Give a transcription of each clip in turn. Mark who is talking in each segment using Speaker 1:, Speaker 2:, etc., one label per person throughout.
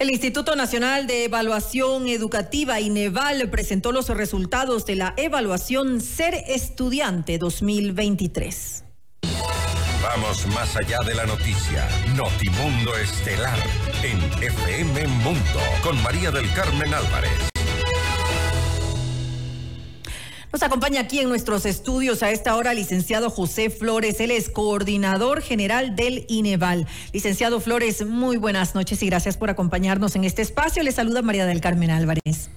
Speaker 1: El Instituto Nacional de Evaluación Educativa, INEVAL, presentó los resultados de la evaluación Ser Estudiante 2023.
Speaker 2: Vamos más allá de la noticia. Notimundo Estelar en FM Mundo con María del Carmen Álvarez.
Speaker 1: Nos acompaña aquí en nuestros estudios a esta hora licenciado José Flores. Él es coordinador general del INEVAL. Licenciado Flores, muy buenas noches y gracias por acompañarnos en este espacio. Le saluda María del Carmen Álvarez.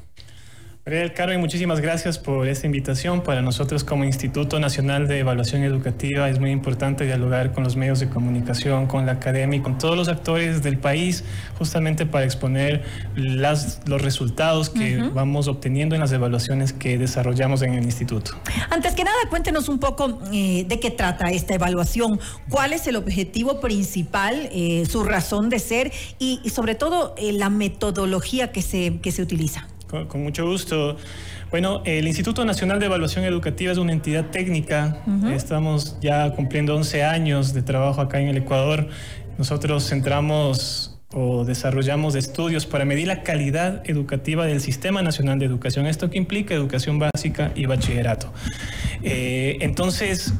Speaker 3: María del Carmen, muchísimas gracias por esta invitación. Para nosotros como Instituto Nacional de Evaluación Educativa es muy importante dialogar con los medios de comunicación, con la academia y con todos los actores del país, justamente para exponer las, los resultados que vamos obteniendo en las evaluaciones que desarrollamos en el instituto.
Speaker 1: Antes que nada, cuéntenos un poco eh, de qué trata esta evaluación, cuál es el objetivo principal, eh, su razón de ser y, sobre todo eh, la metodología que se, que se utiliza.
Speaker 3: Con, mucho gusto. Bueno, el Instituto Nacional de Evaluación Educativa es una entidad técnica. Estamos ya cumpliendo 11 años de trabajo acá en el Ecuador. Nosotros centramos o desarrollamos estudios para medir la calidad educativa del Sistema Nacional de Educación. Esto que implica educación básica y bachillerato. Eh, entonces,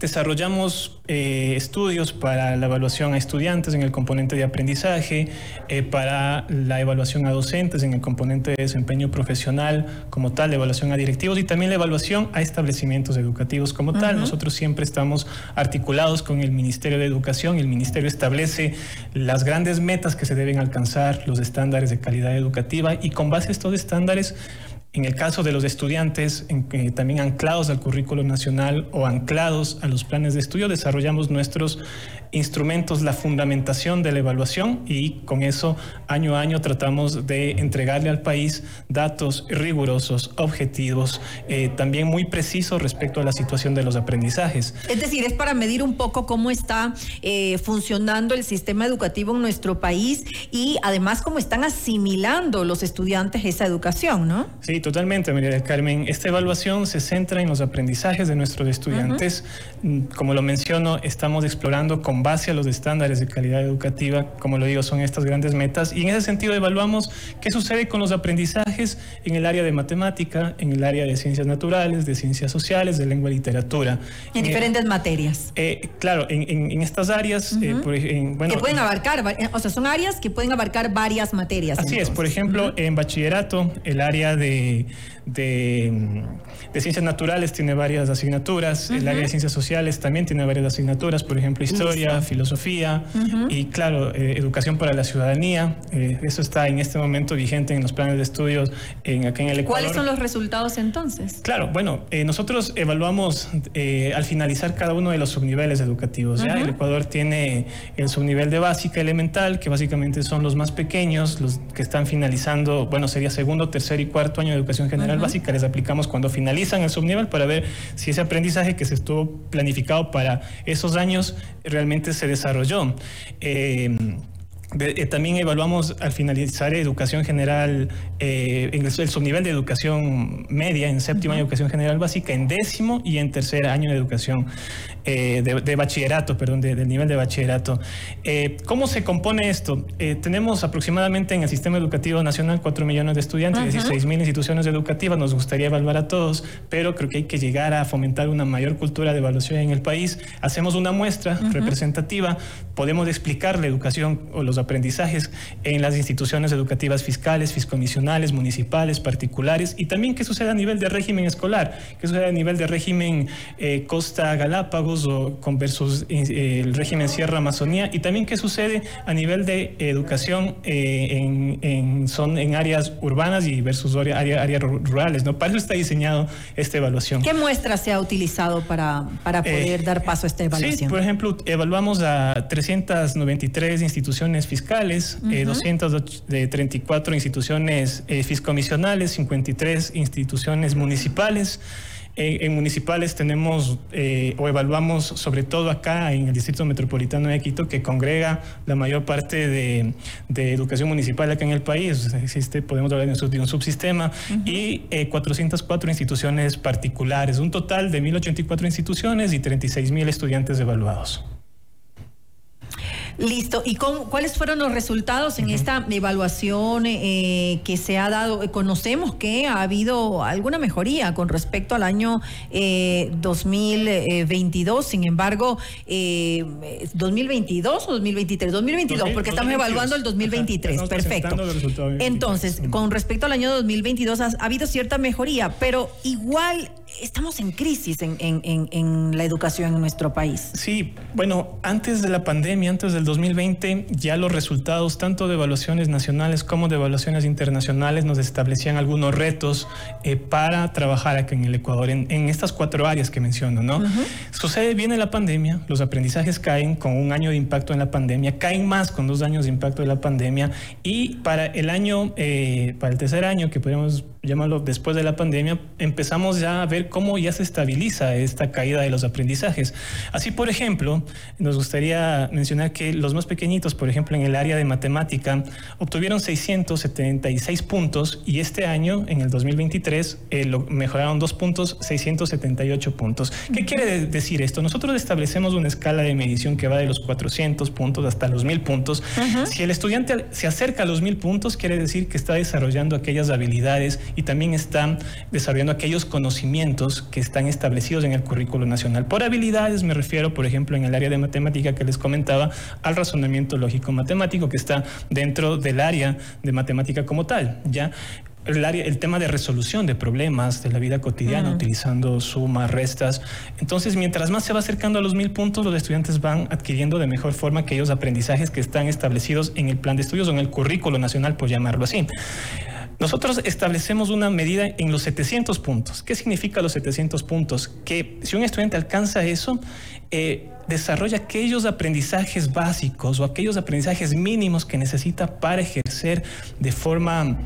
Speaker 3: Desarrollamos eh, estudios para la evaluación a estudiantes en el componente de aprendizaje, eh, para la evaluación a docentes en el componente de desempeño profesional como tal, la evaluación a directivos y también la evaluación a establecimientos educativos como tal. Nosotros siempre estamos articulados con el Ministerio de Educación y el Ministerio establece las grandes metas que se deben alcanzar, los estándares de calidad educativa y con base a estos estándares en el caso de los estudiantes, también anclados al currículo nacional o anclados a los planes de estudio, desarrollamos nuestros instrumentos, la fundamentación de la evaluación y con eso año a año tratamos de entregarle al país datos rigurosos, objetivos, eh, también muy precisos respecto a la situación de los aprendizajes.
Speaker 1: Es decir, es para medir un poco cómo está eh, funcionando el sistema educativo en nuestro país y además cómo están asimilando los estudiantes esa educación, ¿no?
Speaker 3: Sí, totalmente, María del Carmen. Esta evaluación se centra en los aprendizajes de nuestros estudiantes. Como lo menciono, estamos explorando con base a los estándares de calidad educativa, como lo digo, son estas grandes metas. Y en ese sentido evaluamos qué sucede con los aprendizajes en el área de matemática, en el área de ciencias naturales, de ciencias sociales, de lengua y literatura.
Speaker 1: En diferentes materias.
Speaker 3: Eh, claro, en, estas áreas,
Speaker 1: eh, bueno, que pueden abarcar, o sea, son áreas que pueden abarcar varias materias.
Speaker 3: Así es, por ejemplo, en bachillerato, el área de me de, ciencias naturales tiene varias asignaturas, el área de ciencias sociales también tiene varias asignaturas, por ejemplo, historia, filosofía y, claro, eh, educación para la ciudadanía. Eh, eso está en este momento vigente en los planes de estudios en, aquí en el Ecuador.
Speaker 1: ¿Cuáles son los resultados entonces?
Speaker 3: Claro, bueno, eh, nosotros evaluamos al finalizar cada uno de los subniveles educativos. ¿ya? El Ecuador tiene el subnivel de básica elemental, que básicamente son los más pequeños, los que están finalizando, bueno, sería segundo, tercer y cuarto año de educación general básica les aplicamos cuando finalizan el subnivel para ver si ese aprendizaje que se estuvo planificado para esos años realmente se desarrolló. Eh, también evaluamos al finalizar educación general, eh, en el, subnivel de educación media, en séptimo año de educación general básica, en décimo y en tercer año de educación eh, de, bachillerato, perdón, del nivel de bachillerato. ¿Cómo se compone esto? tenemos aproximadamente en el sistema educativo nacional 4 millones de estudiantes, 16 mil instituciones educativas, nos gustaría evaluar a todos, pero creo que hay que llegar a fomentar una mayor cultura de evaluación en el país. Hacemos una muestra representativa, podemos explicar la educación o los aprendizajes en las instituciones educativas fiscales, fiscomisionales, municipales, particulares y también qué sucede a nivel de régimen escolar, qué sucede a nivel de régimen eh, Costa Galápagos o con versus eh, el régimen Sierra Amazonía y también qué sucede a nivel de educación eh, en, son, en áreas urbanas y versus áreas rurales. ¿no? Para eso está diseñado esta evaluación.
Speaker 1: ¿Qué muestra se ha utilizado para, para poder dar paso a esta evaluación?
Speaker 3: Sí, por ejemplo, evaluamos a 393 instituciones fiscales, 234 eh, instituciones eh, fiscomisionales, 53 instituciones municipales. En, municipales tenemos eh, o evaluamos sobre todo acá en el Distrito Metropolitano de Quito que congrega la mayor parte de, educación municipal acá en el país. Existe, podemos hablar de un, subsistema y 404 instituciones particulares, un total de 1.084 instituciones y 36.000 estudiantes evaluados.
Speaker 1: Listo. ¿Y cuáles fueron los resultados en esta evaluación eh, que se ha dado? Conocemos que ha habido alguna mejoría con respecto al año 2022, sin embargo, 2022 o 2023, 2022, porque estamos evaluando el 2023. Perfecto. Entonces, con respecto al año 2022 ha, habido cierta mejoría, pero igual estamos en crisis en, en la educación en nuestro país.
Speaker 3: Sí, bueno, antes de la pandemia, antes del 2020, ya los resultados tanto de evaluaciones nacionales como de evaluaciones internacionales nos establecían algunos retos eh, para trabajar aquí en el Ecuador, en, estas cuatro áreas que menciono, ¿no? Sucede, viene la pandemia, los aprendizajes caen con un año de impacto en la pandemia, caen más con dos años de impacto de la pandemia y para el año, eh, para el tercer año, que podemos llamarlo después de la pandemia, empezamos ya a ver cómo ya se estabiliza esta caída de los aprendizajes. Así, por ejemplo, nos gustaría mencionar que los más pequeñitos, por ejemplo, en el área de matemática, obtuvieron 676 puntos y este año, en el 2023, eh, lo mejoraron dos puntos, 678 puntos. ¿Qué quiere decir esto? Nosotros establecemos una escala de medición que va de los 400 puntos hasta los 1000 puntos. Si el estudiante se acerca a los 1000 puntos, quiere decir que está desarrollando aquellas habilidades y también está desarrollando aquellos conocimientos que están establecidos en el currículo nacional. Por habilidades me refiero, por ejemplo, en el área de matemática que les comentaba, al razonamiento lógico matemático que está dentro del área de matemática como tal, ¿ya? El, área, el, tema de resolución de problemas de la vida cotidiana utilizando sumas, restas. Entonces, mientras más se va acercando a los mil puntos, los estudiantes van adquiriendo de mejor forma aquellos aprendizajes que están establecidos en el plan de estudios o en el currículo nacional, por llamarlo así. Nosotros establecemos una medida en los 700 puntos. ¿Qué significa los 700 puntos? Que si un estudiante alcanza eso, eh, desarrolla aquellos aprendizajes básicos o aquellos aprendizajes mínimos que necesita para ejercer de forma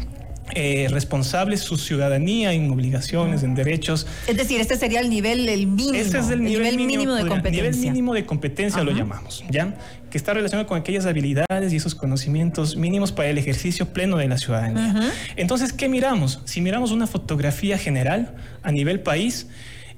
Speaker 3: eh, responsable su ciudadanía en obligaciones, en derechos.
Speaker 1: Es decir, este sería el nivel el mínimo.
Speaker 3: Ese es el nivel, mínimo, de competencia. Nivel mínimo de competencia lo llamamos, ¿ya? Que está relacionado con aquellas habilidades y esos conocimientos mínimos para el ejercicio pleno de la ciudadanía. Entonces, ¿qué miramos? Si miramos una fotografía general a nivel país,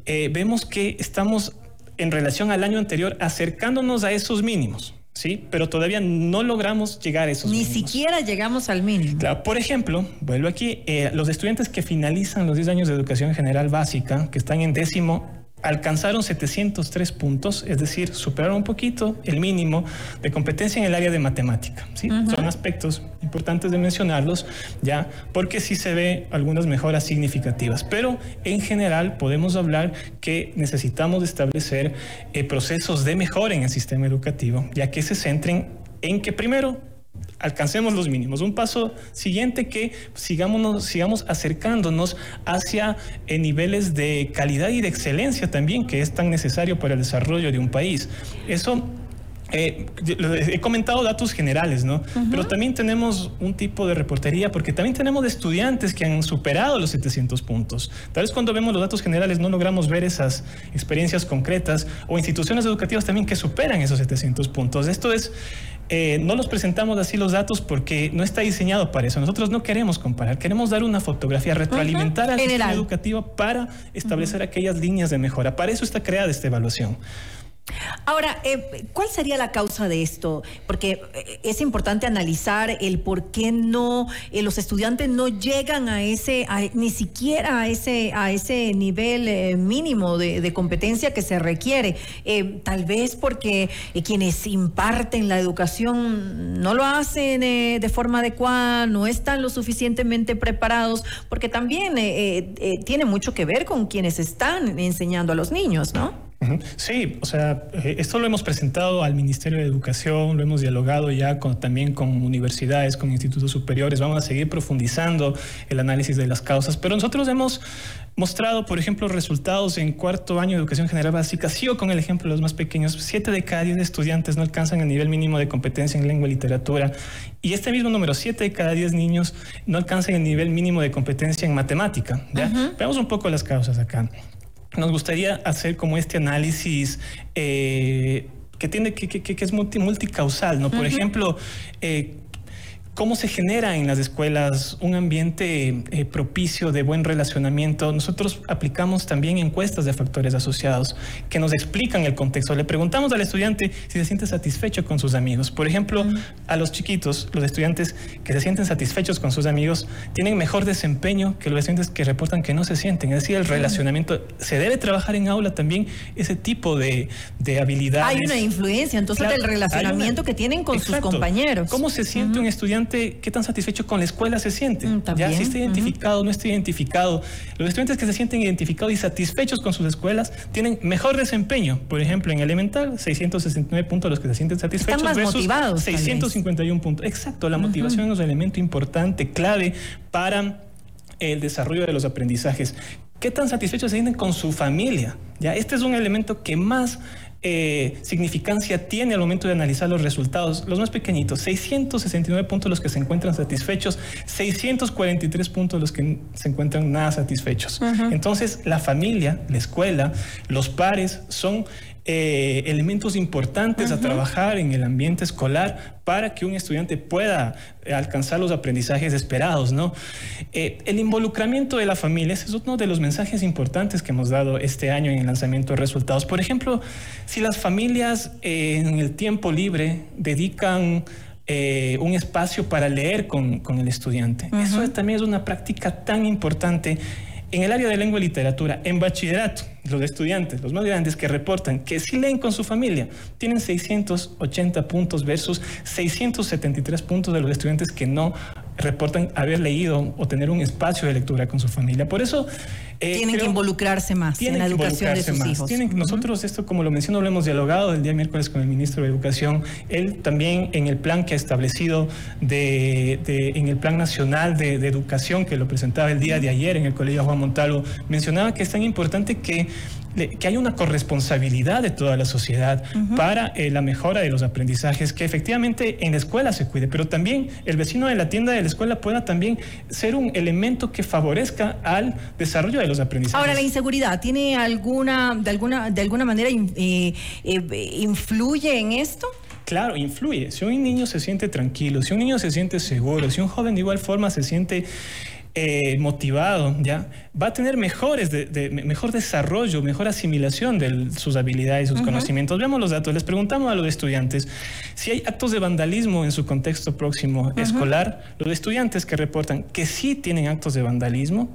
Speaker 3: eh, vemos que estamos en relación al año anterior acercándonos a esos mínimos. ¿Sí? Pero todavía no logramos llegar a esos
Speaker 1: Ni siquiera llegamos al mínimo.
Speaker 3: Claro, por ejemplo, vuelvo aquí, eh, los estudiantes que finalizan los 10 años de educación general básica, que están en décimo alcanzaron 703 puntos, es decir, superaron un poquito el mínimo de competencia en el área de matemática. ¿sí? Son aspectos importantes de mencionarlos, ya, porque sí se ve algunas mejoras significativas. Pero en general podemos hablar que necesitamos establecer eh, procesos de mejora en el sistema educativo, ya que se centren en que primero alcancemos los mínimos. Un paso siguiente que sigamos, sigamos acercándonos hacia eh, niveles de calidad y de excelencia también, que es tan necesario para el desarrollo de un país. Eso eh, he comentado datos generales, ¿no? Pero también tenemos un tipo de reportería porque también tenemos estudiantes que han superado los 700 puntos. Tal vez cuando vemos los datos generales no logramos ver esas experiencias concretas o instituciones educativas también que superan esos 700 puntos. Esto es eh, no los presentamos así los datos porque no está diseñado para eso. Nosotros no queremos comparar, queremos dar una fotografía, retroalimentar al sistema educativo para establecer aquellas líneas de mejora. Para eso está creada esta evaluación.
Speaker 1: Ahora, eh, ¿cuál sería la causa de esto? Porque eh, es importante analizar el por qué no eh, los estudiantes no llegan a ese, ni siquiera a ese, a ese nivel mínimo de, competencia que se requiere. tal vez porque quienes imparten la educación no lo hacen de forma adecuada, no están lo suficientemente preparados, porque también tiene mucho que ver con quienes están enseñando a los niños, ¿no?
Speaker 3: Sí, o sea, eh, esto lo hemos presentado al Ministerio de Educación, lo hemos dialogado ya con, también con universidades, con institutos superiores, vamos a seguir profundizando el análisis de las causas, pero nosotros hemos mostrado, por ejemplo, resultados en cuarto año de educación general básica, sigo con el ejemplo de los más pequeños, siete de cada diez estudiantes no alcanzan el nivel mínimo de competencia en lengua y literatura, y este mismo número, siete de cada diez niños no alcanzan el nivel mínimo de competencia en matemática. Veamos un poco las causas acá nos gustaría hacer como este análisis eh, que tiene que, que, es multi, multicausal, ¿no? Por ejemplo, eh, ¿Cómo se genera en las escuelas un ambiente eh, propicio de buen relacionamiento? Nosotros aplicamos también encuestas de factores asociados que nos explican el contexto. Le preguntamos al estudiante si se siente satisfecho con sus amigos. Por ejemplo, a los chiquitos, los estudiantes que se sienten satisfechos con sus amigos tienen mejor desempeño que los estudiantes que reportan que no se sienten. Es decir, el relacionamiento, se debe trabajar en aula también ese tipo de, de habilidades.
Speaker 1: Hay una influencia entonces del relacionamiento que tienen con sus compañeros.
Speaker 3: ¿Cómo se siente un estudiante? Qué tan satisfecho con la escuela se siente. Mm, ya si está identificado, no está identificado. Los estudiantes que se sienten identificados y satisfechos con sus escuelas tienen mejor desempeño. Por ejemplo, en elemental, 669 puntos los que se sienten satisfechos.
Speaker 1: Están más motivados.
Speaker 3: 651 puntos. Exacto, la motivación es un elemento importante, clave para el desarrollo de los aprendizajes. ¿Qué tan satisfechos se sienten con su familia? Ya, este es un elemento que más eh, significancia tiene al momento de analizar los resultados. Los más pequeñitos, 669 puntos los que se encuentran satisfechos, 643 puntos los que se encuentran nada satisfechos. Entonces, la familia, la escuela, los pares son eh, elementos importantes a trabajar en el ambiente escolar para que un estudiante pueda alcanzar los aprendizajes esperados, ¿no? Eh, el involucramiento de la familia, ese es uno de los mensajes importantes que hemos dado este año en el lanzamiento de resultados. Por ejemplo, si las familias eh, en el tiempo libre dedican un espacio para leer con, el estudiante. Eso también es una práctica tan importante en el área de lengua y literatura, en bachillerato, los estudiantes, los más grandes que reportan que sí leen con su familia, tienen 680 puntos versus 673 puntos de los estudiantes que no reportan haber leído o tener un espacio de lectura con su familia. Por eso...
Speaker 1: Eh, tienen que involucrarse más en la educación de sus hijos.
Speaker 3: Nosotros esto, como lo menciono, lo hemos dialogado el día miércoles con el ministro de Educación. Él también en el plan que ha establecido de, en el Plan Nacional de, Educación, que lo presentaba el día de ayer en el Colegio Juan Montalvo, mencionaba que es tan importante que que hay una corresponsabilidad de toda la sociedad para eh, la mejora de los aprendizajes, que efectivamente en la escuela se cuide, pero también el vecino de la tienda de la escuela pueda también ser un elemento que favorezca al desarrollo de los aprendizajes.
Speaker 1: Ahora, la inseguridad, ¿tiene alguna, de alguna, de alguna manera, eh, eh, influye en esto?
Speaker 3: Claro, influye. Si un niño se siente tranquilo, si un niño se siente seguro, si un joven de igual forma se siente eh, motivado, ¿ya? va a tener mejores de, mejor desarrollo, mejor asimilación de sus habilidades, sus conocimientos. Veamos los datos. Les preguntamos a los estudiantes si hay actos de vandalismo en su contexto próximo escolar. Los estudiantes que reportan que sí tienen actos de vandalismo,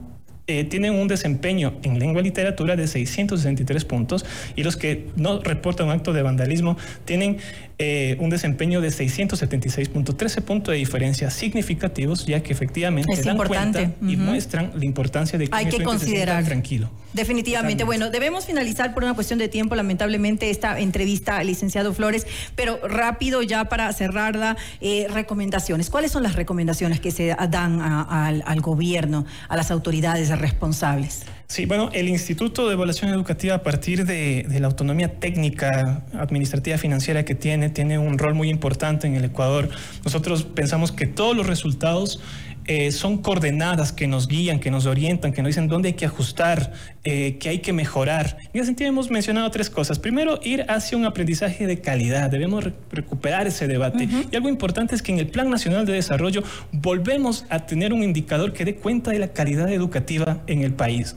Speaker 3: eh, tienen un desempeño en lengua y literatura de 663 puntos y los que no reportan un acto de vandalismo tienen eh, un desempeño de 676 puntos, 13 puntos de diferencia significativos, ya que efectivamente
Speaker 1: dan cuenta
Speaker 3: y muestran la importancia de que
Speaker 1: hay que considerar
Speaker 3: tranquilo.
Speaker 1: Definitivamente. Bueno, debemos finalizar por una cuestión de tiempo, lamentablemente, esta entrevista licenciado Flores, pero rápido ya para cerrarla, eh, recomendaciones. ¿Cuáles son las recomendaciones que se dan al gobierno, a las autoridades responsables?
Speaker 3: Sí, bueno, el Instituto de Evaluación Educativa, a partir de, la autonomía técnica, administrativa, financiera que tiene, tiene un rol muy importante en el Ecuador. Nosotros pensamos que todos los resultados eh, son coordenadas que nos guían, que nos orientan, que nos dicen dónde hay que ajustar, eh, que hay que mejorar. En ese sentido hemos mencionado tres cosas. Primero, ir hacia un aprendizaje de calidad. Debemos recuperar ese debate. Y algo importante es que en el Plan Nacional de Desarrollo volvemos a tener un indicador que dé cuenta de la calidad educativa en el país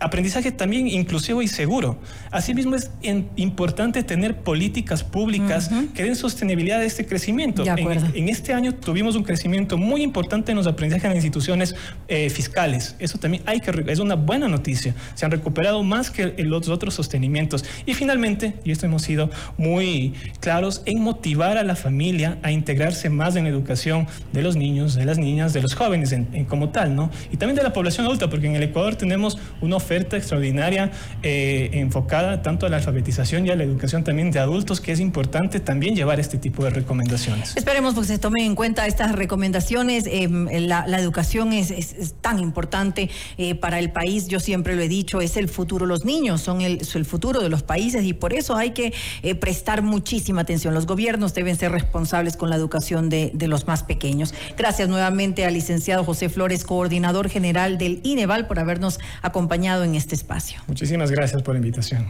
Speaker 3: aprendizaje también inclusivo y seguro. Asimismo, es importante tener políticas públicas que den sostenibilidad a este crecimiento. En, este año tuvimos un crecimiento muy importante en los aprendizajes en las instituciones eh, fiscales. Eso también hay que, es una buena noticia. Se han recuperado más que los otros sostenimientos. Y finalmente, y esto hemos sido muy claros, en motivar a la familia a integrarse más en la educación de los niños, de las niñas, de los jóvenes en, como tal, ¿no? Y también de la población adulta, porque en el Ecuador tenemos una oferta extraordinaria eh, enfocada tanto a la alfabetización y a la educación también de adultos, que es importante también llevar este tipo de recomendaciones.
Speaker 1: Esperemos que se tomen en cuenta estas recomendaciones. Em, la, educación es, tan importante eh, para el país, yo siempre lo he dicho, es el futuro. Los niños son el, futuro de los países y por eso hay que eh, prestar muchísima atención. Los gobiernos deben ser responsables con la educación de, de los más pequeños. Gracias nuevamente al licenciado José Flores, coordinador general del INEVAL, por habernos acompañado en este espacio.
Speaker 3: Muchísimas gracias por la invitación.